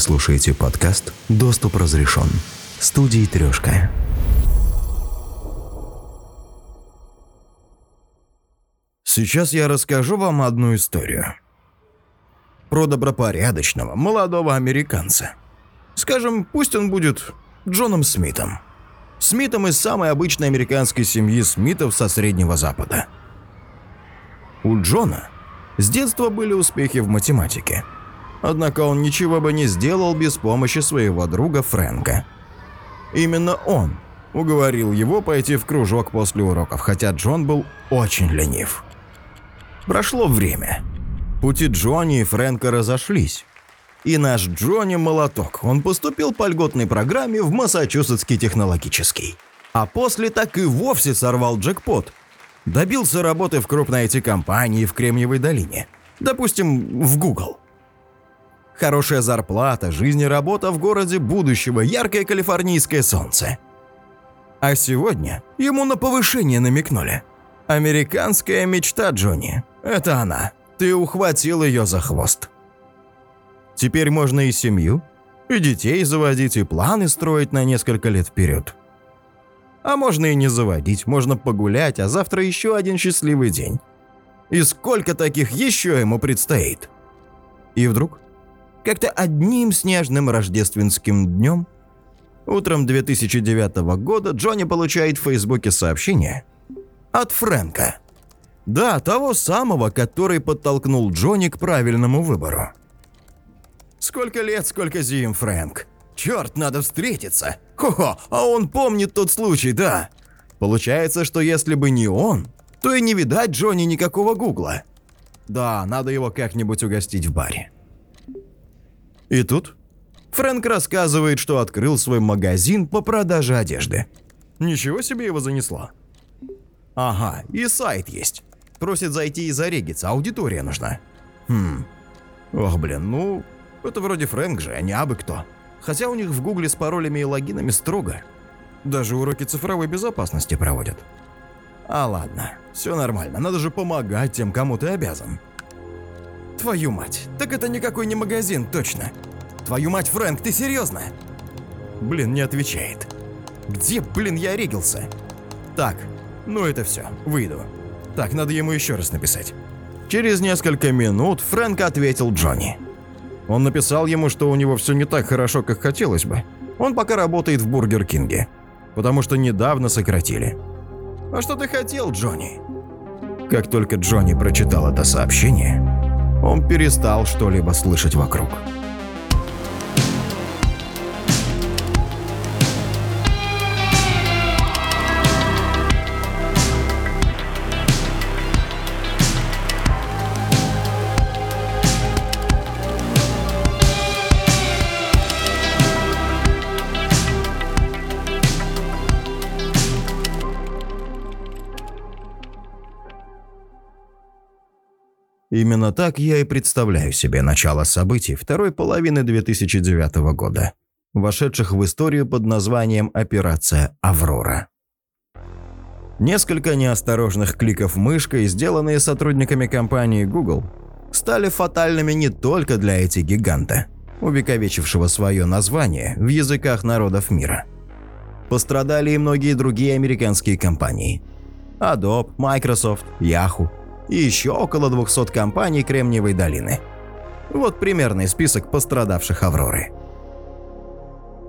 слушаете подкаст «Доступ разрешен» студии «Трешка». Сейчас я расскажу вам одну историю. Про добропорядочного, молодого американца. Скажем, пусть он будет Джоном Смитом. Смитом из самой обычной американской семьи Смитов со Среднего Запада. У Джона с детства были успехи в математике. Однако он ничего бы не сделал без помощи своего друга Фрэнка. Именно он уговорил его пойти в кружок после уроков, хотя Джон был очень ленив. Прошло время. Пути Джонни и Фрэнка разошлись. И наш Джонни молоток. Он поступил по льготной программе в Массачусетский технологический. А после так и вовсе сорвал джекпот. Добился работы в крупной IT-компании в Кремниевой долине. Допустим, в Google. Хорошая зарплата, жизнь и работа в городе будущего, яркое калифорнийское солнце. А сегодня ему на повышение намекнули. Американская мечта Джонни. Это она. Ты ухватил ее за хвост. Теперь можно и семью, и детей заводить, и планы строить на несколько лет вперед. А можно и не заводить, можно погулять, а завтра еще один счастливый день. И сколько таких еще ему предстоит? И вдруг, как-то одним снежным рождественским днем, утром 2009 года Джонни получает в Фейсбуке сообщение от Фрэнка. Да, того самого, который подтолкнул Джонни к правильному выбору. Сколько лет, сколько зим, Фрэнк. Черт, надо встретиться. Хо-хо, а он помнит тот случай, да. Получается, что если бы не он, то и не видать Джонни никакого гугла. Да, надо его как-нибудь угостить в баре. И тут Фрэнк рассказывает, что открыл свой магазин по продаже одежды. Ничего себе его занесло. Ага, и сайт есть. Просит зайти и зарегиться, аудитория нужна. Хм. Ох, блин, ну, это вроде Фрэнк же, а не абы кто. Хотя у них в гугле с паролями и логинами строго. Даже уроки цифровой безопасности проводят. А ладно, все нормально, надо же помогать тем, кому ты обязан. Твою мать, так это никакой не магазин, точно. Твою мать, Фрэнк, ты серьезно? Блин, не отвечает. Где, блин, я регился? Так, ну это все, выйду. Так, надо ему еще раз написать. Через несколько минут Фрэнк ответил Джонни. Он написал ему, что у него все не так хорошо, как хотелось бы. Он пока работает в Бургер Кинге, потому что недавно сократили. А что ты хотел, Джонни? Как только Джонни прочитал это сообщение, он перестал что-либо слышать вокруг. Именно так я и представляю себе начало событий второй половины 2009 года, вошедших в историю под названием «Операция Аврора». Несколько неосторожных кликов мышкой, сделанные сотрудниками компании Google, стали фатальными не только для этих гиганта, увековечившего свое название в языках народов мира. Пострадали и многие другие американские компании – Adobe, Microsoft, Yahoo – и еще около 200 компаний Кремниевой долины. Вот примерный список пострадавших Авроры.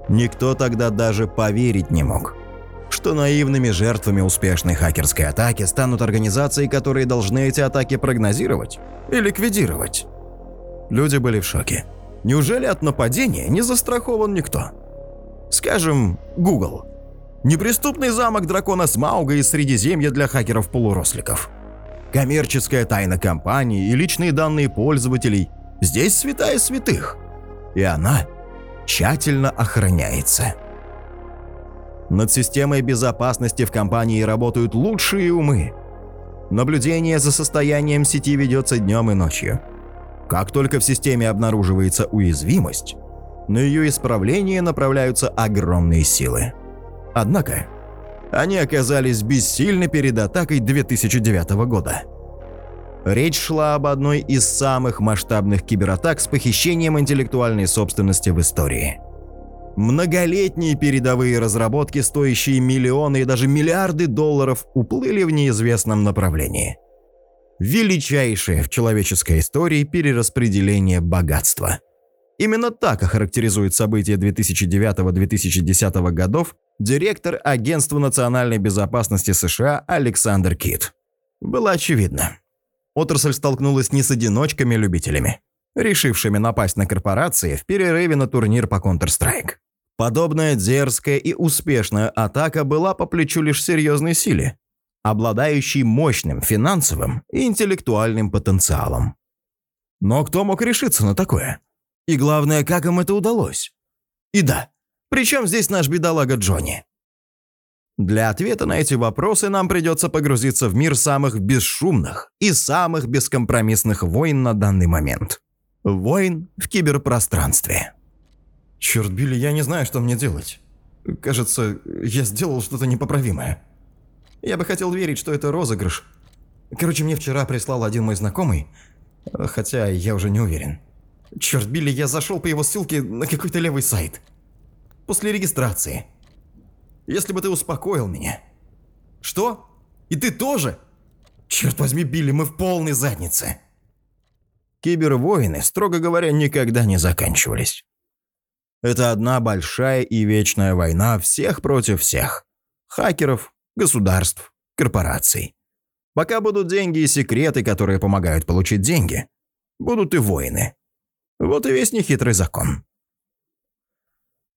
Никто тогда даже поверить не мог, что наивными жертвами успешной хакерской атаки станут организации, которые должны эти атаки прогнозировать и ликвидировать. Люди были в шоке. Неужели от нападения не застрахован никто? Скажем, Google. Неприступный замок дракона Смауга из Средиземья для хакеров-полуросликов – коммерческая тайна компании и личные данные пользователей. Здесь святая святых. И она тщательно охраняется. Над системой безопасности в компании работают лучшие умы. Наблюдение за состоянием сети ведется днем и ночью. Как только в системе обнаруживается уязвимость, на ее исправление направляются огромные силы. Однако, они оказались бессильны перед атакой 2009 года. Речь шла об одной из самых масштабных кибератак с похищением интеллектуальной собственности в истории. Многолетние передовые разработки, стоящие миллионы и даже миллиарды долларов, уплыли в неизвестном направлении. Величайшее в человеческой истории перераспределение богатства. Именно так охарактеризует события 2009-2010 годов директор Агентства национальной безопасности США Александр Кит. Было очевидно. Отрасль столкнулась не с одиночками-любителями, решившими напасть на корпорации в перерыве на турнир по Counter-Strike. Подобная дерзкая и успешная атака была по плечу лишь серьезной силе, обладающей мощным финансовым и интеллектуальным потенциалом. Но кто мог решиться на такое? И главное, как им это удалось? И да, причем здесь наш бедолага Джонни? Для ответа на эти вопросы нам придется погрузиться в мир самых бесшумных и самых бескомпромиссных войн на данный момент. Войн в киберпространстве. Черт, Билли, я не знаю, что мне делать. Кажется, я сделал что-то непоправимое. Я бы хотел верить, что это розыгрыш. Короче, мне вчера прислал один мой знакомый, хотя я уже не уверен. Черт, Билли, я зашел по его ссылке на какой-то левый сайт. После регистрации. Если бы ты успокоил меня. Что? И ты тоже? Черт возьми, Билли, мы в полной заднице. Кибервойны, строго говоря, никогда не заканчивались. Это одна большая и вечная война всех против всех. Хакеров, государств, корпораций. Пока будут деньги и секреты, которые помогают получить деньги, будут и войны. Вот и весь нехитрый закон.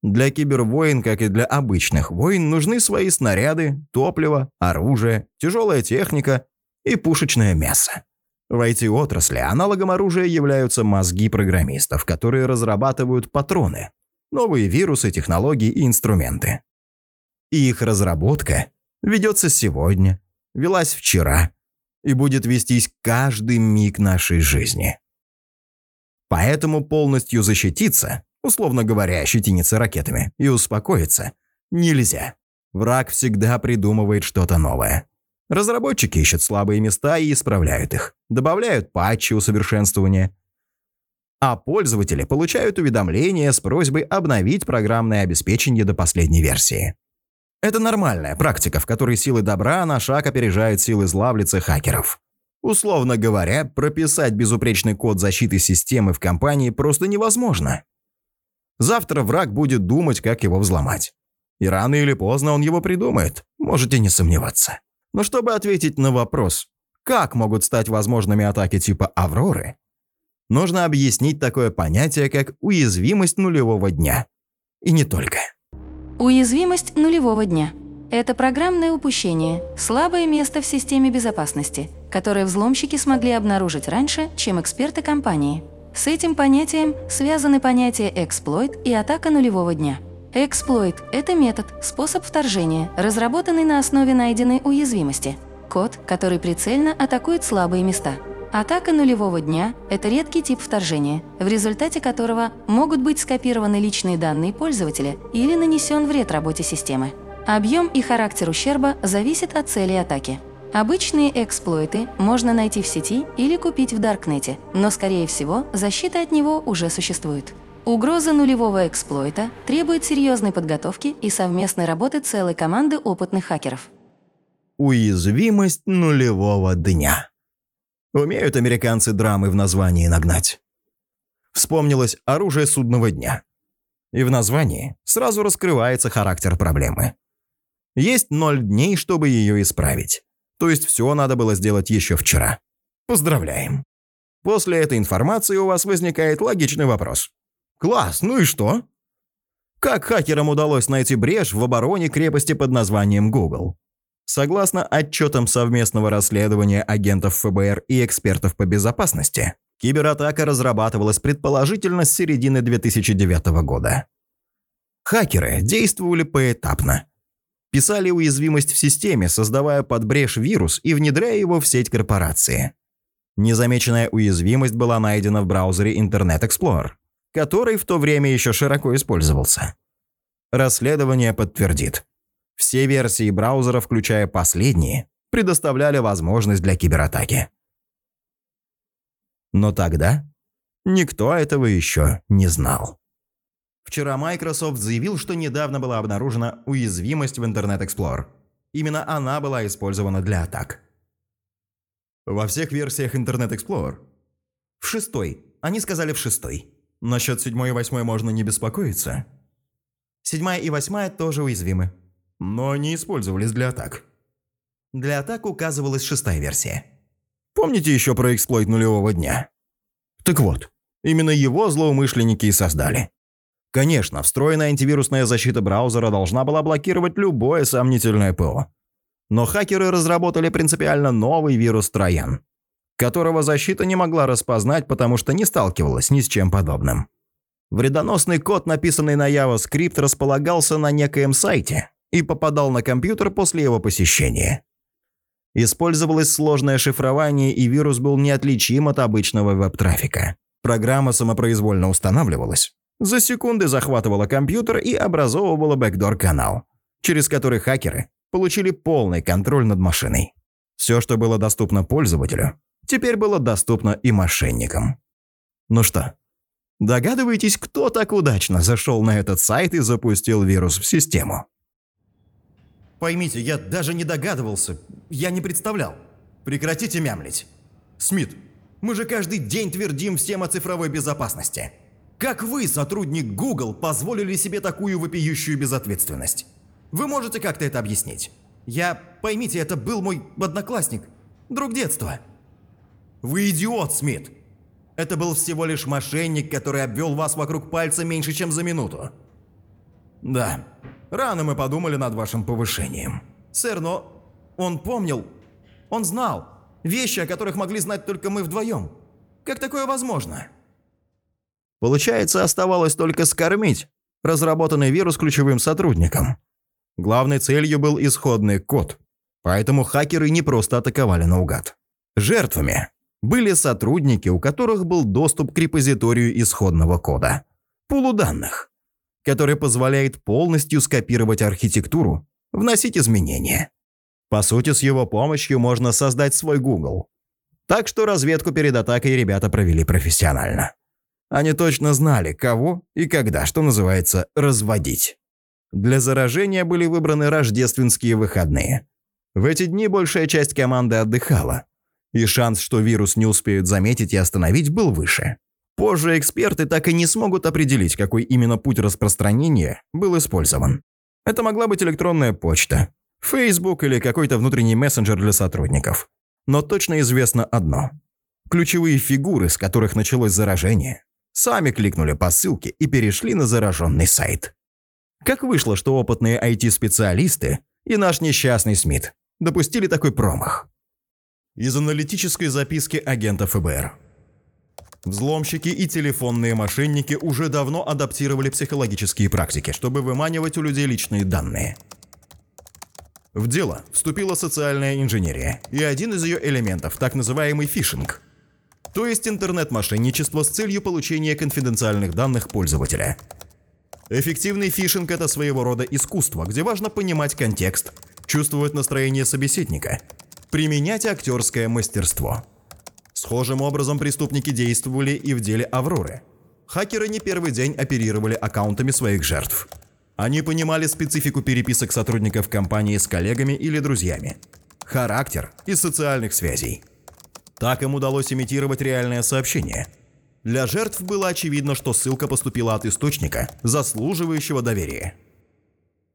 Для кибервоин, как и для обычных войн, нужны свои снаряды, топливо, оружие, тяжелая техника и пушечное мясо. В IT-отрасли аналогом оружия являются мозги программистов, которые разрабатывают патроны, новые вирусы, технологии и инструменты. И их разработка ведется сегодня, велась вчера и будет вестись каждый миг нашей жизни. Поэтому полностью защититься, условно говоря, ощетиниться ракетами, и успокоиться нельзя. Враг всегда придумывает что-то новое. Разработчики ищут слабые места и исправляют их, добавляют патчи усовершенствования. А пользователи получают уведомления с просьбой обновить программное обеспечение до последней версии. Это нормальная практика, в которой силы добра на шаг опережают силы зла в лице хакеров. Условно говоря, прописать безупречный код защиты системы в компании просто невозможно. Завтра враг будет думать, как его взломать. И рано или поздно он его придумает, можете не сомневаться. Но чтобы ответить на вопрос, как могут стать возможными атаки типа «Авроры», нужно объяснить такое понятие, как уязвимость нулевого дня. И не только. Уязвимость нулевого дня – это программное упущение, слабое место в системе безопасности, которое взломщики смогли обнаружить раньше, чем эксперты компании. С этим понятием связаны понятия эксплойт и атака нулевого дня. Эксплойт – это метод, способ вторжения, разработанный на основе найденной уязвимости. Код, который прицельно атакует слабые места. Атака нулевого дня – это редкий тип вторжения, в результате которого могут быть скопированы личные данные пользователя или нанесен вред работе системы. Объем и характер ущерба зависит от цели атаки. Обычные эксплойты можно найти в сети или купить в Даркнете, но, скорее всего, защита от него уже существует. Угроза нулевого эксплойта требует серьезной подготовки и совместной работы целой команды опытных хакеров. Уязвимость нулевого дня. Умеют американцы драмы в названии нагнать. Вспомнилось оружие судного дня. И в названии сразу раскрывается характер проблемы. Есть ноль дней, чтобы ее исправить. То есть все надо было сделать еще вчера. Поздравляем. После этой информации у вас возникает логичный вопрос. Класс, ну и что? Как хакерам удалось найти брешь в обороне крепости под названием Google? Согласно отчетам совместного расследования агентов ФБР и экспертов по безопасности, кибератака разрабатывалась предположительно с середины 2009 года. Хакеры действовали поэтапно – писали уязвимость в системе, создавая под брешь вирус и внедряя его в сеть корпорации. Незамеченная уязвимость была найдена в браузере Internet Explorer, который в то время еще широко использовался. Расследование подтвердит. Все версии браузера, включая последние, предоставляли возможность для кибератаки. Но тогда никто этого еще не знал. Вчера Microsoft заявил, что недавно была обнаружена уязвимость в Internet Explorer. Именно она была использована для атак. Во всех версиях Internet Explorer. В шестой. Они сказали в шестой. Насчет седьмой и восьмой можно не беспокоиться. Седьмая и восьмая тоже уязвимы. Но они использовались для атак. Для атак указывалась шестая версия. Помните еще про эксплойт нулевого дня? Так вот, именно его злоумышленники и создали. Конечно, встроенная антивирусная защита браузера должна была блокировать любое сомнительное ПО. Но хакеры разработали принципиально новый вирус Троян, которого защита не могла распознать, потому что не сталкивалась ни с чем подобным. Вредоносный код, написанный на JavaScript, располагался на некоем сайте и попадал на компьютер после его посещения. Использовалось сложное шифрование, и вирус был неотличим от обычного веб-трафика. Программа самопроизвольно устанавливалась, за секунды захватывала компьютер и образовывала бэкдор-канал, через который хакеры получили полный контроль над машиной. Все, что было доступно пользователю, теперь было доступно и мошенникам. Ну что, догадываетесь, кто так удачно зашел на этот сайт и запустил вирус в систему? Поймите, я даже не догадывался, я не представлял. Прекратите мямлить. Смит, мы же каждый день твердим всем о цифровой безопасности. Как вы, сотрудник Google, позволили себе такую вопиющую безответственность? Вы можете как-то это объяснить? Я, поймите, это был мой одноклассник, друг детства. Вы идиот, Смит. Это был всего лишь мошенник, который обвел вас вокруг пальца меньше, чем за минуту. Да, рано мы подумали над вашим повышением. Сэр, но он помнил, он знал вещи, о которых могли знать только мы вдвоем. Как такое возможно? Получается, оставалось только скормить разработанный вирус ключевым сотрудникам. Главной целью был исходный код, поэтому хакеры не просто атаковали наугад. Жертвами были сотрудники, у которых был доступ к репозиторию исходного кода, пулу данных, который позволяет полностью скопировать архитектуру, вносить изменения. По сути, с его помощью можно создать свой Google. Так что разведку перед атакой ребята провели профессионально. Они точно знали, кого и когда, что называется, разводить. Для заражения были выбраны рождественские выходные. В эти дни большая часть команды отдыхала, и шанс, что вирус не успеют заметить и остановить, был выше. Позже эксперты так и не смогут определить, какой именно путь распространения был использован. Это могла быть электронная почта, Facebook или какой-то внутренний мессенджер для сотрудников. Но точно известно одно. Ключевые фигуры, с которых началось заражение, сами кликнули по ссылке и перешли на зараженный сайт. Как вышло, что опытные IT-специалисты и наш несчастный Смит допустили такой промах? Из аналитической записки агента ФБР. Взломщики и телефонные мошенники уже давно адаптировали психологические практики, чтобы выманивать у людей личные данные. В дело вступила социальная инженерия, и один из ее элементов, так называемый фишинг – то есть интернет-мошенничество с целью получения конфиденциальных данных пользователя. Эффективный фишинг – это своего рода искусство, где важно понимать контекст, чувствовать настроение собеседника, применять актерское мастерство. Схожим образом преступники действовали и в деле Авроры. Хакеры не первый день оперировали аккаунтами своих жертв. Они понимали специфику переписок сотрудников компании с коллегами или друзьями, характер и социальных связей – так им удалось имитировать реальное сообщение. Для жертв было очевидно, что ссылка поступила от источника, заслуживающего доверия.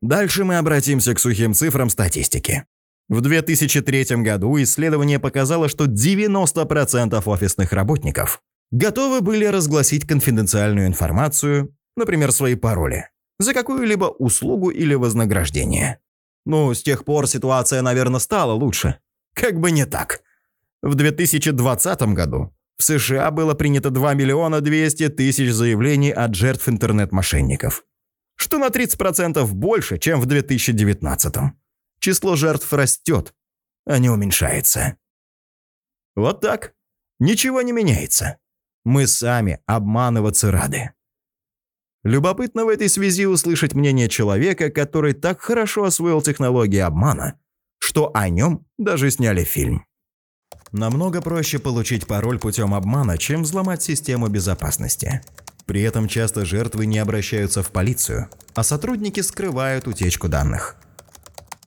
Дальше мы обратимся к сухим цифрам статистики. В 2003 году исследование показало, что 90% офисных работников готовы были разгласить конфиденциальную информацию, например, свои пароли, за какую-либо услугу или вознаграждение. Ну, с тех пор ситуация, наверное, стала лучше. Как бы не так. В 2020 году в США было принято 2 миллиона 200 тысяч заявлений от жертв интернет-мошенников, что на 30% больше, чем в 2019. Число жертв растет, а не уменьшается. Вот так. Ничего не меняется. Мы сами обманываться рады. Любопытно в этой связи услышать мнение человека, который так хорошо освоил технологии обмана, что о нем даже сняли фильм. Намного проще получить пароль путем обмана, чем взломать систему безопасности. При этом часто жертвы не обращаются в полицию, а сотрудники скрывают утечку данных.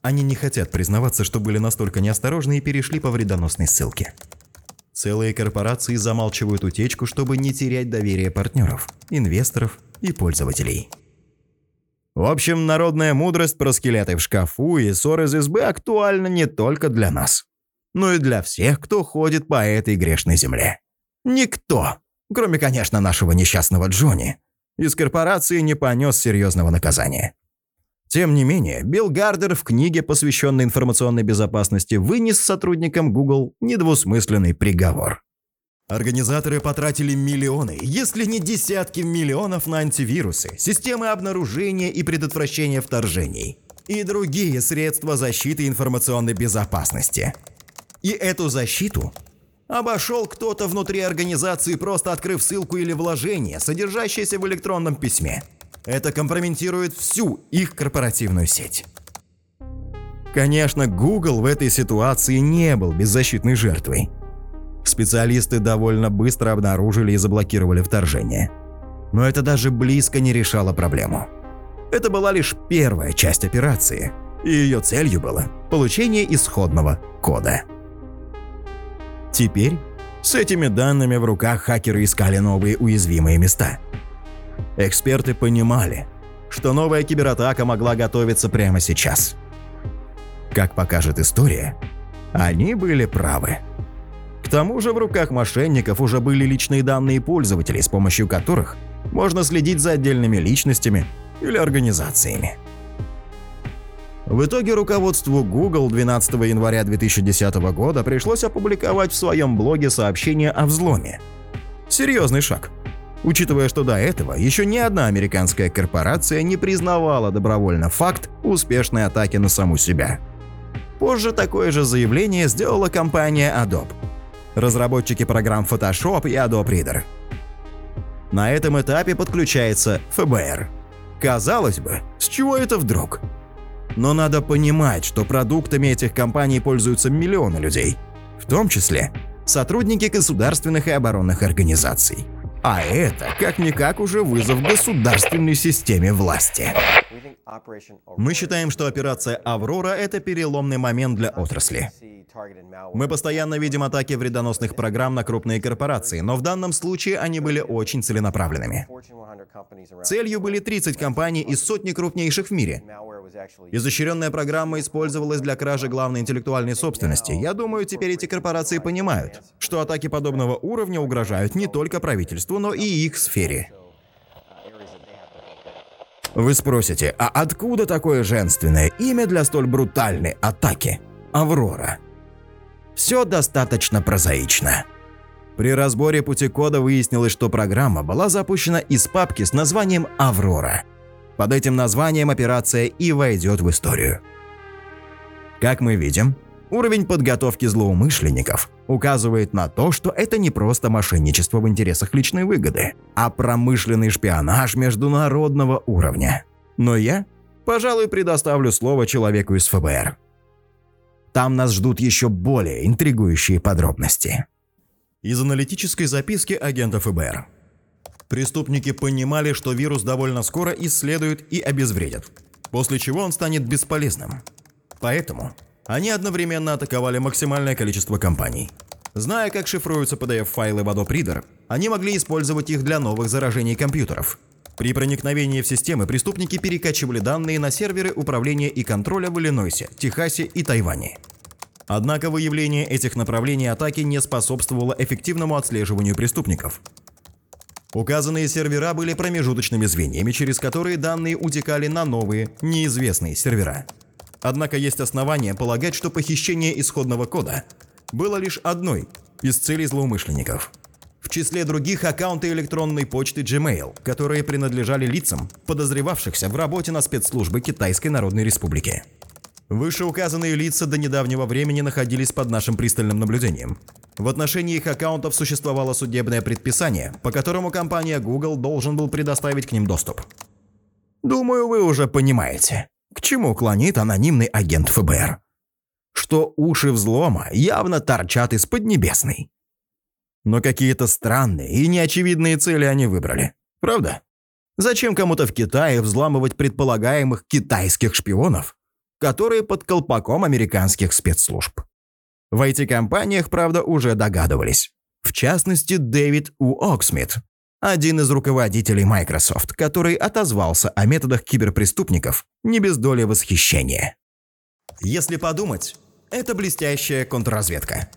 Они не хотят признаваться, что были настолько неосторожны и перешли по вредоносной ссылке. Целые корпорации замалчивают утечку, чтобы не терять доверие партнеров, инвесторов и пользователей. В общем, народная мудрость про скелеты в шкафу и ссор из избы актуальна не только для нас, но и для всех, кто ходит по этой грешной земле. Никто, кроме, конечно, нашего несчастного Джонни, из корпорации не понес серьезного наказания. Тем не менее, Билл Гардер в книге, посвященной информационной безопасности, вынес сотрудникам Google недвусмысленный приговор. Организаторы потратили миллионы, если не десятки миллионов на антивирусы, системы обнаружения и предотвращения вторжений и другие средства защиты информационной безопасности. И эту защиту обошел кто-то внутри организации, просто открыв ссылку или вложение, содержащееся в электронном письме. Это компрометирует всю их корпоративную сеть. Конечно, Google в этой ситуации не был беззащитной жертвой. Специалисты довольно быстро обнаружили и заблокировали вторжение. Но это даже близко не решало проблему. Это была лишь первая часть операции, и ее целью было получение исходного кода. Теперь с этими данными в руках хакеры искали новые уязвимые места – Эксперты понимали, что новая кибератака могла готовиться прямо сейчас. Как покажет история, они были правы. К тому же в руках мошенников уже были личные данные пользователей, с помощью которых можно следить за отдельными личностями или организациями. В итоге руководству Google 12 января 2010 года пришлось опубликовать в своем блоге сообщение о взломе. Серьезный шаг – учитывая, что до этого еще ни одна американская корпорация не признавала добровольно факт успешной атаки на саму себя. Позже такое же заявление сделала компания Adobe, разработчики программ Photoshop и Adobe Reader. На этом этапе подключается ФБР. Казалось бы, с чего это вдруг? Но надо понимать, что продуктами этих компаний пользуются миллионы людей, в том числе сотрудники государственных и оборонных организаций. А это, как-никак, уже вызов государственной системе власти. Мы считаем, что операция «Аврора» — это переломный момент для отрасли. Мы постоянно видим атаки вредоносных программ на крупные корпорации, но в данном случае они были очень целенаправленными. Целью были 30 компаний из сотни крупнейших в мире. Изощренная программа использовалась для кражи главной интеллектуальной собственности. Я думаю, теперь эти корпорации понимают, что атаки подобного уровня угрожают не только правительству, но и их сфере. Вы спросите, а откуда такое женственное имя для столь брутальной атаки? Аврора. Все достаточно прозаично. При разборе пути кода выяснилось, что программа была запущена из папки с названием «Аврора». Под этим названием операция и войдет в историю. Как мы видим, уровень подготовки злоумышленников указывает на то, что это не просто мошенничество в интересах личной выгоды, а промышленный шпионаж международного уровня. Но я, пожалуй, предоставлю слово человеку из ФБР. Там нас ждут еще более интригующие подробности. Из аналитической записки агента ФБР. Преступники понимали, что вирус довольно скоро исследуют и обезвредят, после чего он станет бесполезным. Поэтому они одновременно атаковали максимальное количество компаний. Зная, как шифруются PDF-файлы в Adobe Reader, они могли использовать их для новых заражений компьютеров. При проникновении в системы преступники перекачивали данные на серверы управления и контроля в Иллинойсе, Техасе и Тайване. Однако выявление этих направлений атаки не способствовало эффективному отслеживанию преступников. Указанные сервера были промежуточными звеньями, через которые данные утекали на новые, неизвестные сервера. Однако есть основания полагать, что похищение исходного кода было лишь одной из целей злоумышленников. В числе других аккаунты электронной почты Gmail, которые принадлежали лицам, подозревавшихся в работе на спецслужбы Китайской Народной Республики. Вышеуказанные лица до недавнего времени находились под нашим пристальным наблюдением. В отношении их аккаунтов существовало судебное предписание, по которому компания Google должен был предоставить к ним доступ. Думаю, вы уже понимаете, к чему клонит анонимный агент ФБР. что уши взлома явно торчат из Поднебесной. Но какие-то странные и неочевидные цели они выбрали. Правда? Зачем кому-то в Китае взламывать предполагаемых китайских шпионов, которые под колпаком американских спецслужб? В IT-компаниях, правда, уже догадывались. В частности, Дэвид У. Оксмит, один из руководителей Microsoft, который отозвался о методах киберпреступников не без доли восхищения. Если подумать, это блестящая контрразведка.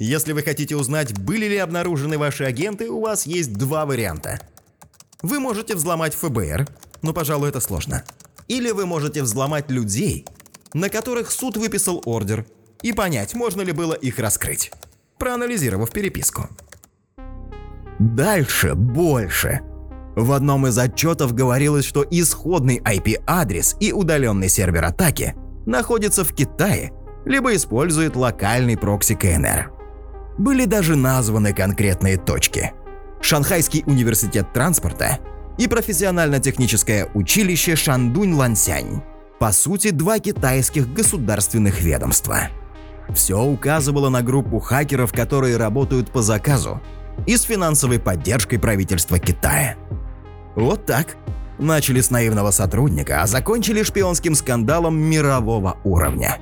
Если вы хотите узнать, были ли обнаружены ваши агенты, у вас есть два варианта. Вы можете взломать ФБР, но, пожалуй, это сложно. Или вы можете взломать людей, на которых суд выписал ордер, и понять, можно ли было их раскрыть, проанализировав переписку. Дальше больше. В одном из отчетов говорилось, что исходный IP-адрес и удаленный сервер атаки находится в Китае, либо использует локальный прокси КНР. Были даже названы конкретные точки. Шанхайский университет транспорта и профессионально-техническое училище Шандунь-Лансянь. По сути, два китайских государственных ведомства. Все указывало на группу хакеров, которые работают по заказу и с финансовой поддержкой правительства Китая. Вот так. Начали с наивного сотрудника, а закончили шпионским скандалом мирового уровня.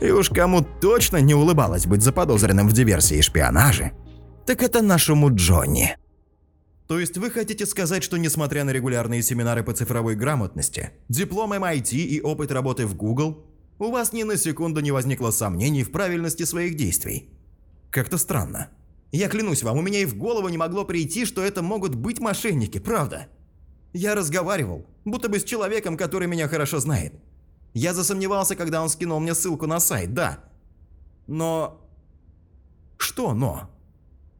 И уж кому точно не улыбалось быть заподозренным в диверсии и шпионаже, так это нашему Джонни. То есть вы хотите сказать, что несмотря на регулярные семинары по цифровой грамотности, диплом MIT и опыт работы в Google, у вас ни на секунду не возникло сомнений в правильности своих действий? Как-то странно. Я клянусь вам, у меня и в голову не могло прийти, что это могут быть мошенники, правда. Я разговаривал, будто бы с человеком, который меня хорошо знает. Я засомневался, когда он скинул мне ссылку на сайт, да. Но... Что но?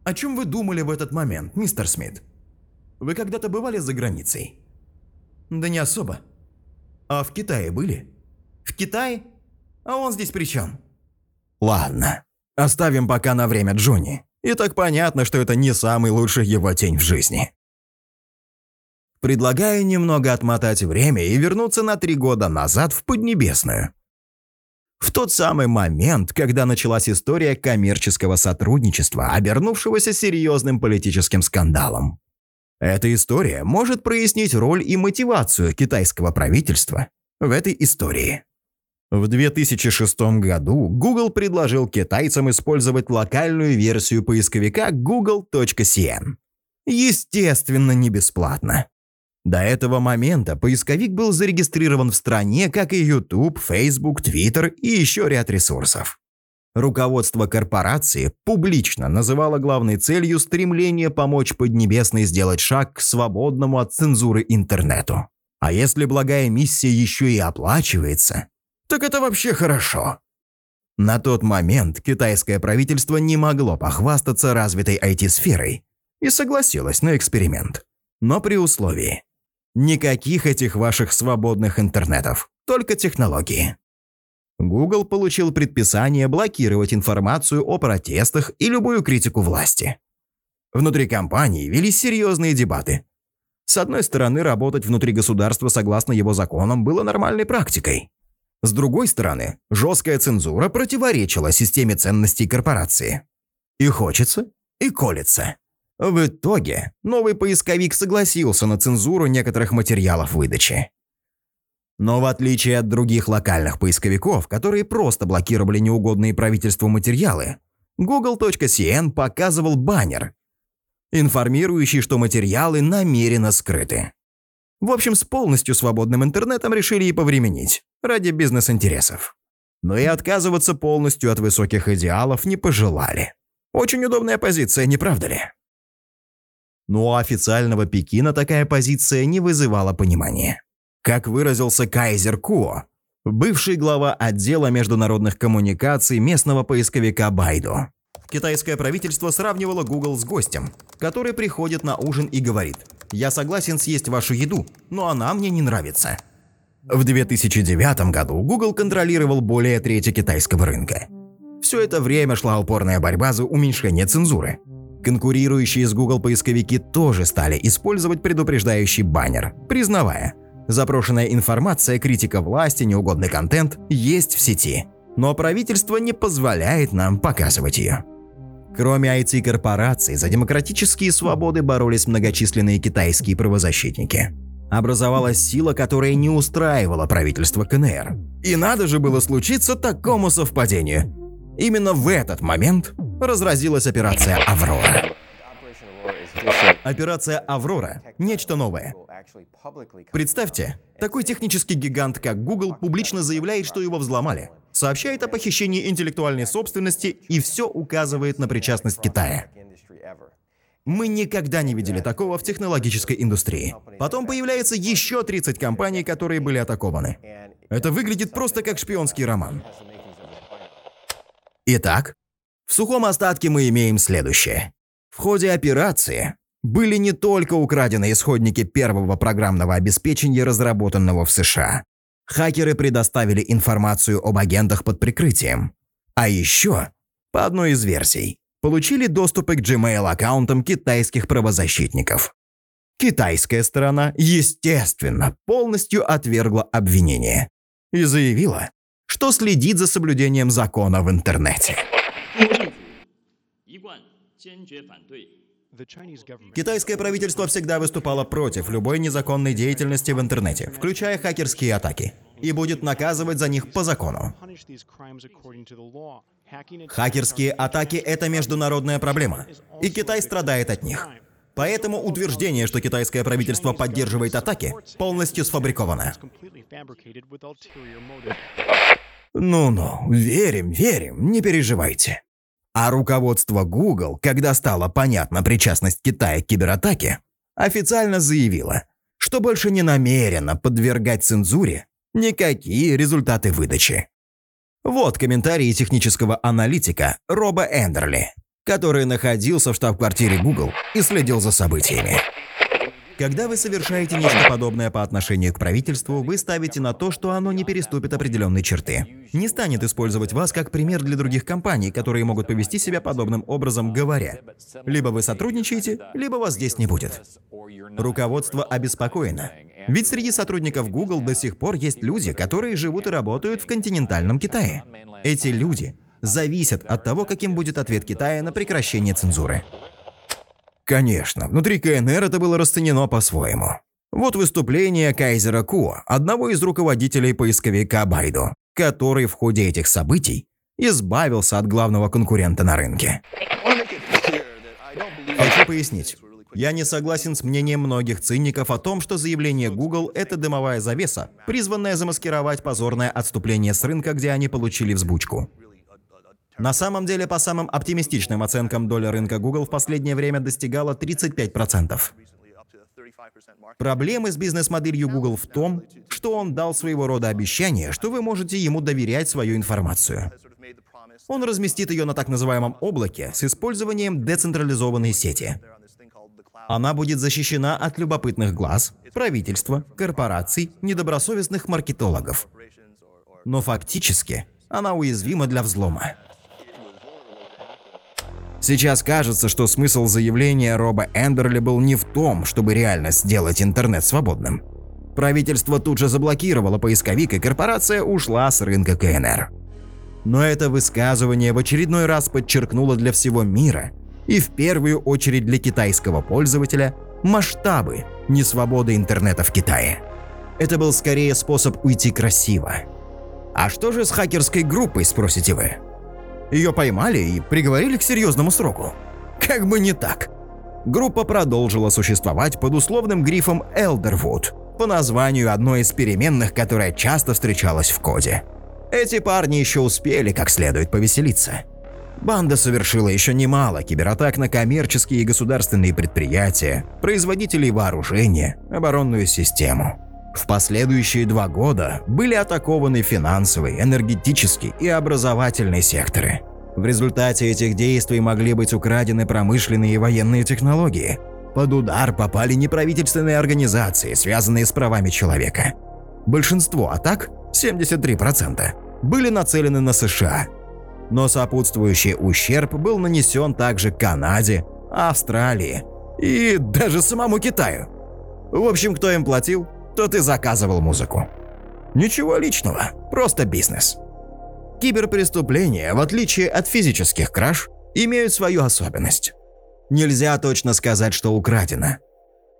О чем вы думали в этот момент, мистер Смит? Вы когда-то бывали за границей? Да не особо. А в Китае были? В Китае? А он здесь при чем? Ладно, оставим пока на время Джонни. И так понятно, что это не самый лучший его тень в жизни. Предлагаю немного отмотать время и вернуться на три года назад в Поднебесную. В тот самый момент, когда началась история коммерческого сотрудничества, обернувшегося серьезным политическим скандалом. Эта история может прояснить роль и мотивацию китайского правительства в этой истории. В 2006 году Google предложил китайцам использовать локальную версию поисковика google.cn. Естественно, не бесплатно. До этого момента поисковик был зарегистрирован в стране, как и YouTube, Facebook, Twitter и еще ряд ресурсов. Руководство корпорации публично называло главной целью стремление помочь Поднебесной сделать шаг к свободному от цензуры интернету. А если благая миссия еще и оплачивается, так это вообще хорошо. На тот момент китайское правительство не могло похвастаться развитой IT-сферой и согласилось на эксперимент. Но при условии никаких этих ваших свободных интернетов, только технологии. Google получил предписание блокировать информацию о протестах и любую критику власти. Внутри компании велись серьезные дебаты. С одной стороны, работать внутри государства согласно его законам было нормальной практикой. С другой стороны, жесткая цензура противоречила системе ценностей корпорации. И хочется, и колется. В итоге новый поисковик согласился на цензуру некоторых материалов выдачи. Но в отличие от других локальных поисковиков, которые просто блокировали неугодные правительству материалы, Google.cn показывал баннер, информирующий, что материалы намеренно скрыты. В общем, с полностью свободным интернетом решили и повременить, ради бизнес-интересов. Но и отказываться полностью от высоких идеалов не пожелали. Очень удобная позиция, не правда ли? Но у официального Пекина такая позиция не вызывала понимания. Как выразился Кайзер Куо, бывший глава отдела международных коммуникаций местного поисковика Байду. Китайское правительство сравнивало Google с гостем, который приходит на ужин и говорит «Я согласен съесть вашу еду, но она мне не нравится». В 2009 году Google контролировал более трети китайского рынка. Все это время шла упорная борьба за уменьшение цензуры. Конкурирующие с Google поисковики тоже стали использовать предупреждающий баннер, признавая, запрошенная информация, критика власти, неугодный контент есть в сети. но правительство не позволяет нам показывать ее. Кроме IT-корпораций, за демократические свободы боролись многочисленные китайские правозащитники. Образовалась сила, которая не устраивала правительство КНР. И надо же было случиться такому совпадению. Именно в этот момент разразилась операция «Аврора». Операция «Аврора» – нечто новое. Представьте, такой технический гигант, как Google, публично заявляет, что его взломали, сообщает о похищении интеллектуальной собственности и все указывает на причастность Китая. Мы никогда не видели такого в технологической индустрии. Потом появляется еще 30 компаний, которые были атакованы. Это выглядит просто как шпионский роман. Итак, в сухом остатке мы имеем следующее. В ходе операции были не только украдены исходники первого программного обеспечения, разработанного в США. Хакеры предоставили информацию об агентах под прикрытием. А еще, по одной из версий, получили доступы к Gmail-аккаунтам китайских правозащитников. Китайская сторона, естественно, полностью отвергла обвинение и заявила, что следит за соблюдением закона в интернете. Китайское правительство всегда выступало против любой незаконной деятельности в интернете, включая хакерские атаки, и будет наказывать за них по закону. Хакерские атаки – это международная проблема, и Китай страдает от них. Поэтому утверждение, что китайское правительство поддерживает атаки, полностью сфабриковано. Ну-ну, верим, верим, не переживайте. А руководство Google, когда стало понятна причастность Китая к кибератаке, официально заявило, что больше не намерено подвергать цензуре никакие результаты выдачи. Вот комментарии технического аналитика Роба Эндерли, который находился в штаб-квартире Google и следил за событиями. Когда вы совершаете нечто подобное по отношению к правительству, вы ставите на то, что оно не переступит определенной черты. Не станет использовать вас как пример для других компаний, которые могут повести себя подобным образом, говоря, либо вы сотрудничаете, либо вас здесь не будет. Руководство обеспокоено. Ведь среди сотрудников Google до сих пор есть люди, которые живут и работают в континентальном Китае. Эти люди зависят от того, каким будет ответ Китая на прекращение цензуры. Конечно, внутри КНР это было расценено по-своему. Вот выступление Кайзера Ку, одного из руководителей поисковика Байду, который в ходе этих событий избавился от главного конкурента на рынке. Хочу пояснить. Я не согласен с мнением многих циников о том, что заявление Google – это дымовая завеса, призванная замаскировать позорное отступление с рынка, где они получили взбучку. На самом деле, по самым оптимистичным оценкам, доля рынка Google в последнее время достигала 35%. Проблемы с бизнес-моделью Google в том, что он дал своего рода обещание, что вы можете ему доверять свою информацию. Он разместит ее на так называемом облаке с использованием децентрализованной сети. Она будет защищена от любопытных глаз, правительства, корпораций, недобросовестных маркетологов. Но фактически она уязвима для взлома. Сейчас кажется, что смысл заявления Роба Эндерли был не в том, чтобы реально сделать интернет свободным. Правительство тут же заблокировало поисковик, и корпорация ушла с рынка КНР. Но это высказывание в очередной раз подчеркнуло для всего мира, и в первую очередь для китайского пользователя, масштабы несвободы интернета в Китае. Это был скорее способ уйти красиво. А что же с хакерской группой, спросите вы? Ее поймали и приговорили к серьезному сроку. Как бы не так. Группа продолжила существовать под условным грифом Elderwood по названию одной из переменных, которая часто встречалась в коде. Эти парни еще успели как следует повеселиться. Банда совершила еще немало кибератак на коммерческие и государственные предприятия, производителей вооружения, оборонную систему. В последующие два года были атакованы финансовый, энергетический и образовательный секторы. В результате этих действий могли быть украдены промышленные и военные технологии. Под удар попали неправительственные организации, связанные с правами человека. Большинство атак, 73%, были нацелены на США. Но сопутствующий ущерб был нанесен также Канаде, Австралии и даже самому Китаю. В общем, кто им платил? То ты заказывал музыку. Ничего личного, просто бизнес. Киберпреступления, в отличие от физических краж, имеют свою особенность. Нельзя точно сказать, что украдено.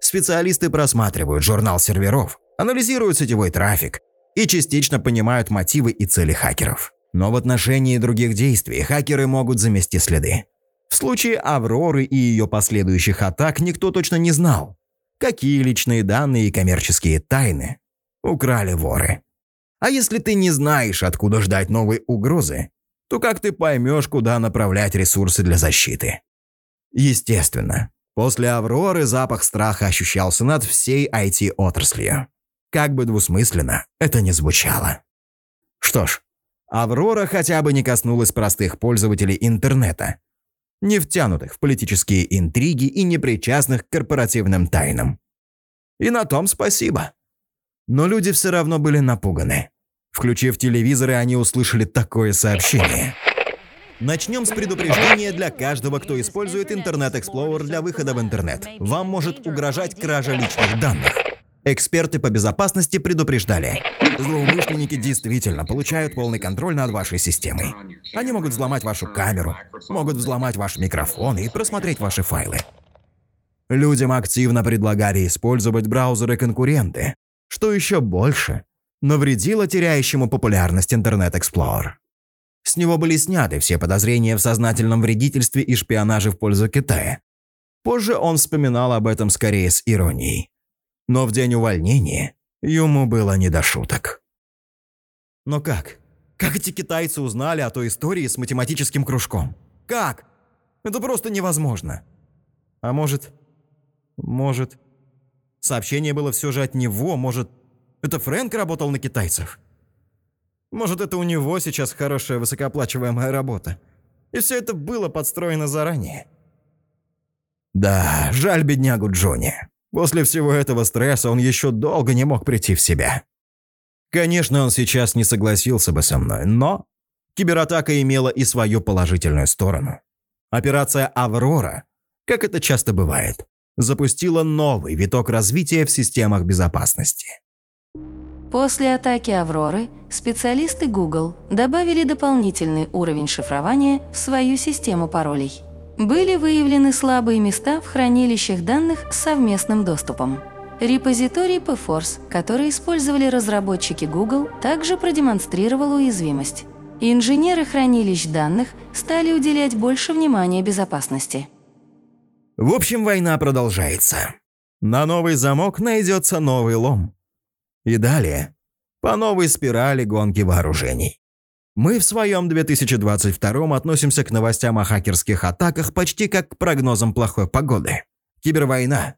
Специалисты просматривают журнал серверов, анализируют сетевой трафик и частично понимают мотивы и цели хакеров. Но в отношении других действий хакеры могут замести следы. В случае Авроры и ее последующих атак никто точно не знал, какие личные данные и коммерческие тайны украли воры. А если ты не знаешь, откуда ждать новой угрозы, то как ты поймешь, куда направлять ресурсы для защиты? Естественно, после Авроры запах страха ощущался над всей IT-отраслью. Как бы двусмысленно это ни звучало. Что ж, Аврора хотя бы не коснулась простых пользователей интернета, не втянутых в политические интриги и не причастных к корпоративным тайнам. И на том спасибо. Но люди все равно были напуганы. Включив телевизоры, они услышали такое сообщение. Начнем с предупреждения для каждого, кто использует Internet Explorer для выхода в интернет. Вам может угрожать кража личных данных. Эксперты по безопасности предупреждали. Злоумышленники действительно получают полный контроль над вашей системой. Они могут взломать вашу камеру, могут взломать ваш микрофон и просмотреть ваши файлы. Людям активно предлагали использовать браузеры-конкуренты, что еще больше навредило теряющему популярность Internet Explorer. С него были сняты все подозрения в сознательном вредительстве и шпионаже в пользу Китая. Позже он вспоминал об этом скорее с иронией но в день увольнения ему было не до шуток. Но как? Как эти китайцы узнали о той истории с математическим кружком? Как? Это просто невозможно. А может... Может... Сообщение было все же от него, может... Это Фрэнк работал на китайцев? Может, это у него сейчас хорошая высокооплачиваемая работа? И все это было подстроено заранее? Да, жаль беднягу Джонни. После всего этого стресса он еще долго не мог прийти в себя. Конечно, он сейчас не согласился бы со мной, но кибератака имела и свою положительную сторону. Операция «Аврора», как это часто бывает, запустила новый виток развития в системах безопасности. После атаки «Авроры» специалисты Google добавили дополнительный уровень шифрования в свою систему паролей. Были выявлены слабые места в хранилищах данных с совместным доступом. Репозиторий PForce, который использовали разработчики Google, также продемонстрировал уязвимость. Инженеры хранилищ данных стали уделять больше внимания безопасности. В общем, война продолжается. На новый замок найдется новый лом. И далее по новой спирали гонки вооружений. Мы в своем 2022 относимся к новостям о хакерских атаках почти как к прогнозам плохой погоды. Кибервойна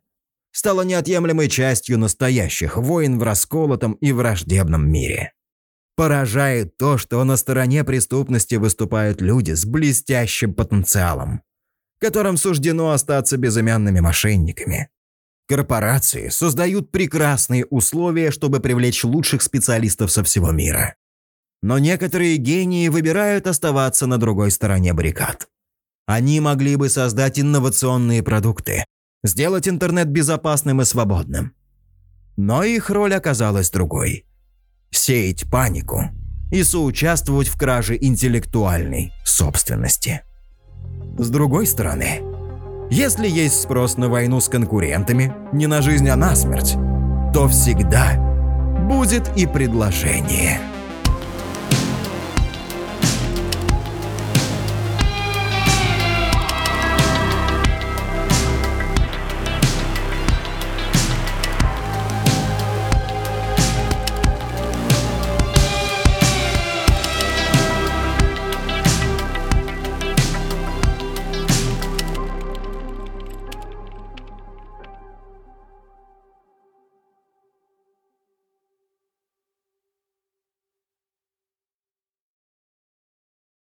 стала неотъемлемой частью настоящих войн в расколотом и враждебном мире. Поражает то, что на стороне преступности выступают люди с блестящим потенциалом, которым суждено остаться безымянными мошенниками. Корпорации создают прекрасные условия, чтобы привлечь лучших специалистов со всего мира. Но некоторые гении выбирают оставаться на другой стороне баррикад. Они могли бы создать инновационные продукты, сделать интернет безопасным и свободным. Но их роль оказалась другой – сеять панику и соучаствовать в краже интеллектуальной собственности. С другой стороны, если есть спрос на войну с конкурентами, не на жизнь, а на смерть, то всегда будет и предложение –